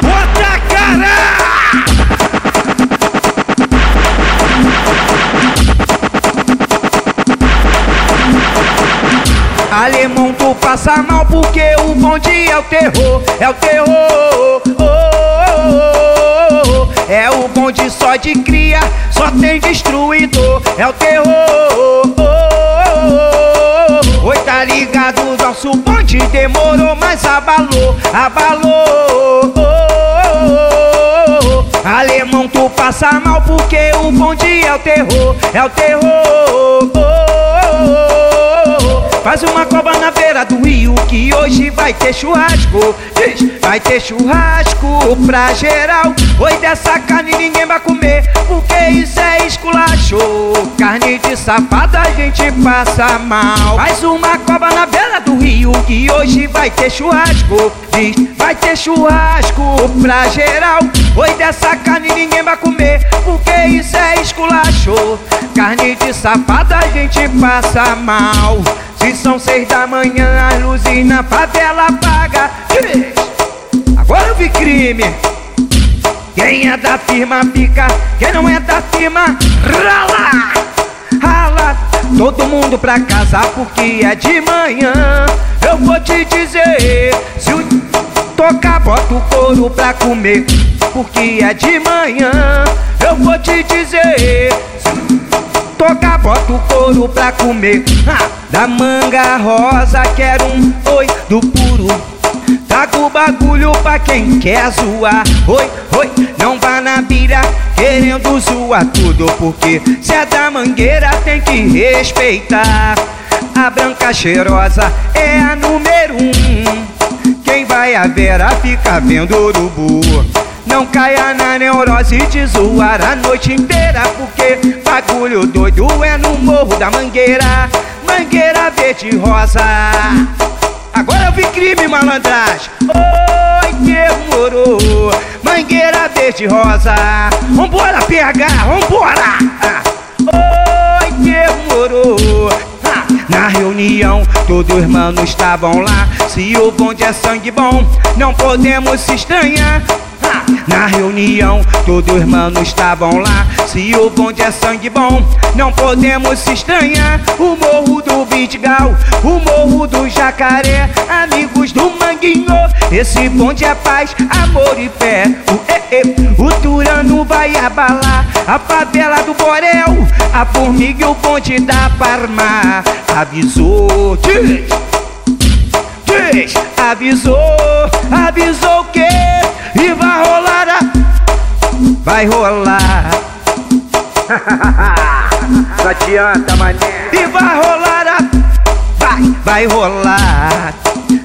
Bota cara! Alemão, tu passa mal porque o bonde é o terror, é o terror. oh, oh, oh. É o bonde só de cria, só tem destruidor, é o terror. Bonde demorou, mas abalou, abalou. Alemão, tu passa mal porque o bonde é o terror, é o terror. Faz uma cova na beira do rio que hoje vai ter churrasco. Vai ter churrasco pra geral. Oi, dessa carne ninguém vai comer, porque isso é esculacho. Carne de safada a gente passa mal. Faz uma cova na beira do rio que hoje vai ter churrasco. Diz, vai ter churrasco pra geral. Oi, dessa carne ninguém vai comer, porque isso é esculacho. Carne de safada a gente passa mal. Se são seis da manhã, as luzes na favela apaga. Agora eu vi crime. Quem é da firma fica, quem não é da firma rala, rala. Todo mundo pra casa porque é de manhã. Eu vou te dizer, se o tocar, bota o couro pra comer, porque é de manhã. Eu vou te dizer, toca, bota o couro pra comer. Da manga rosa, quero um oi do puro. Traga o bagulho pra quem quer zoar. Oi, oi, não vá na bira querendo zoar tudo. Porque se é da mangueira tem que respeitar. A branca cheirosa é a número um. Quem vai a vera fica vendo urubu. Não caia na neurose de zoar a noite inteira Porque bagulho doido é no morro da mangueira Mangueira verde rosa Agora eu vi crime, malandragem. Oi, demorou Mangueira verde e rosa. Vambora, PH, vambora. Oi, demorou Na reunião, todos os manos estavam lá. Se o bonde é sangue bom, não podemos se estranhar Na reunião, todos os manos estavam lá. Se o bonde é sangue bom, não podemos se estranhar. O morro do Vidigal, o morro do Jacaré Amigos do Manguinho, esse bonde é paz, amor e fé. O, e, e, o Turano vai abalar a favela do Borel. A formiga e o bonde da Parma. Avisou, diz, diz Avisou, avisou que Vai rolar. Não adianta, mané. E vai rolar a... Vai, vai rolar.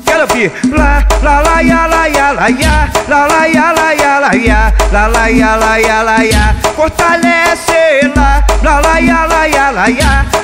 Quero ouvir. Lá, lá, lá, ya, lá, ya, lá, ya Lá, lá, ya, lá, ya, ya, lá, ya, lá, ya Fortalece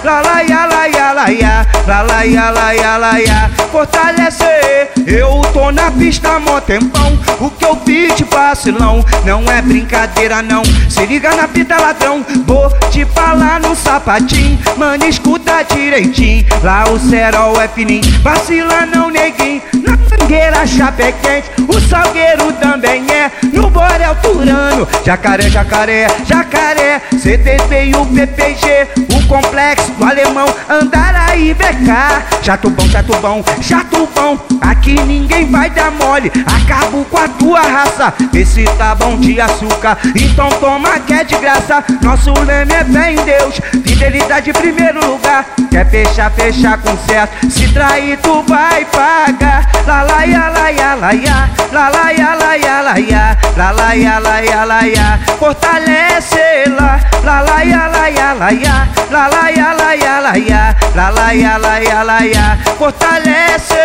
lá, ya, lá, ya, lá, ya Lá, lá, ya, lá, ya, lá, ya Fortalece. Eu tô na pista mó tempão. O que eu pedi vacilão Não é brincadeira não. Se liga na pita ladrão. Vou te falar no sapatinho. Mano, escuta direitinho. Lá o cerol é fininho. Vacila não, neguinho. Na mangueira chapa é quente O salgueiro também é. No Borel Turano Jacaré, jacaré, jacaré. CTP e o PPG O complexo do alemão Andaraí, BK Chato bom, chato bom, chato bom Aqui ninguém vai dar mole. Acabo com a tua raça Esse tá bom de açúcar. Então toma que é de graça Nosso leme é fé em Deus. Fidelidade em primeiro lugar Quer fechar, fechar com certo. Se trair tu vai pagar. La la ya la ya la ya La la la la ya La la la ya la Fortalece lá La ya la la ya La ya la la La la la Fortalece.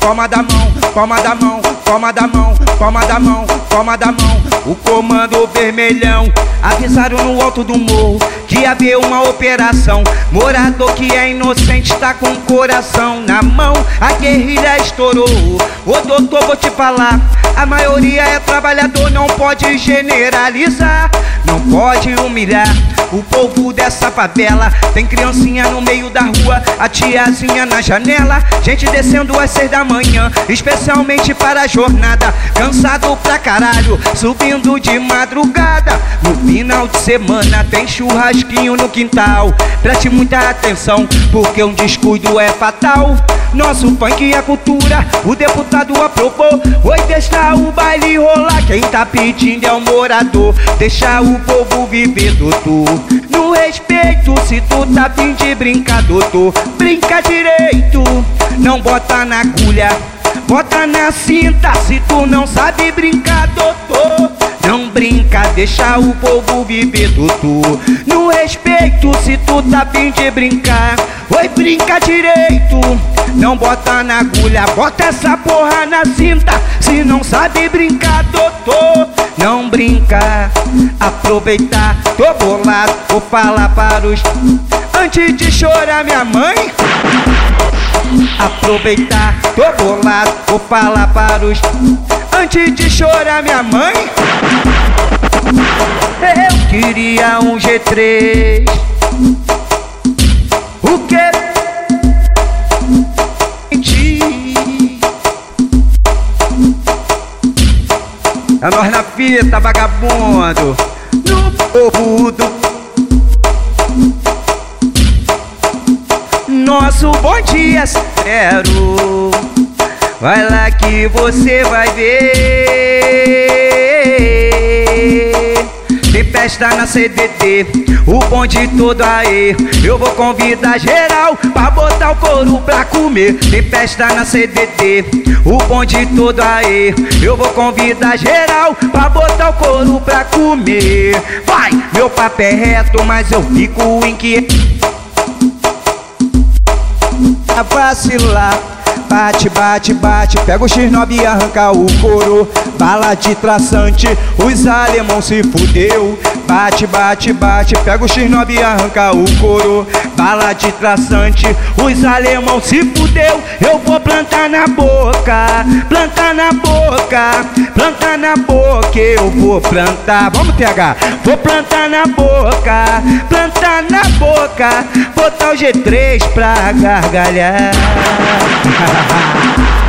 Palma da mão, palma da mão, palma da mão, palma da mão, palma da mão. O comando vermelhão avisaram no alto do morro que havia uma operação. Morador que é inocente tá com o coração na mão. A guerrilha estourou. Ô doutor, vou te falar. A maioria é trabalhador, não pode generalizar. não pode humilhar o povo dessa favela. Tem criancinha no meio da rua, a tiazinha na janela. Gente descendo às seis da manhã, especialmente para a jornada. Cansado pra caralho, subindo de madrugada. No final de semana tem churrasquinho no quintal. Preste muita atenção, porque um descuido é fatal. Nosso funk é cultura, o deputado aprovou. Oi, deixa o baile rolar. Quem tá pedindo é o morador. Deixa o povo viver, doutor. No respeito, se tu tá fim de brincar, doutor, brinca direito. Não bota na agulha, bota na cinta. Se tu não sabe brincar, doutor. Não brinca, deixa o povo viver, doutor. No respeito, se tu tá fim de brincar. Oi, brinca direito. Não bota na agulha, bota essa porra na cinta. Se não sabe brincar, doutor, não brinca. Aproveitar, tô bolado, vou falar para os. Antes de chorar, minha mãe. Aproveitar, tô bolado, vou falar para os. Antes de chorar, minha mãe. Eu queria um G3. O que? É nós na fita, vagabundo. No povo do. Nosso bom dia zero. Vai lá que você vai ver. Tem festa na CDT, o bonde todo aí. Eu vou convidar geral pra botar o couro pra comer. Tem festa na CDT, o bonde todo aí. Eu vou convidar geral pra botar o couro pra comer. Vai, meu papo é reto, mas eu fico inquieto. Vacilar. Bate, bate, bate, pega o X9 e arranca o couro. Bala de traçante, os alemão se fudeu. Bate, bate, bate, pega o X9 e arranca o couro. Bala de traçante, os alemão se fudeu. Eu vou plantar na boca, plantar na boca, plantar na boca. Eu vou plantar, vamos TH, vou plantar na boca, plantar na boca. Botar o G3 pra gargalhar. Ha ha ha!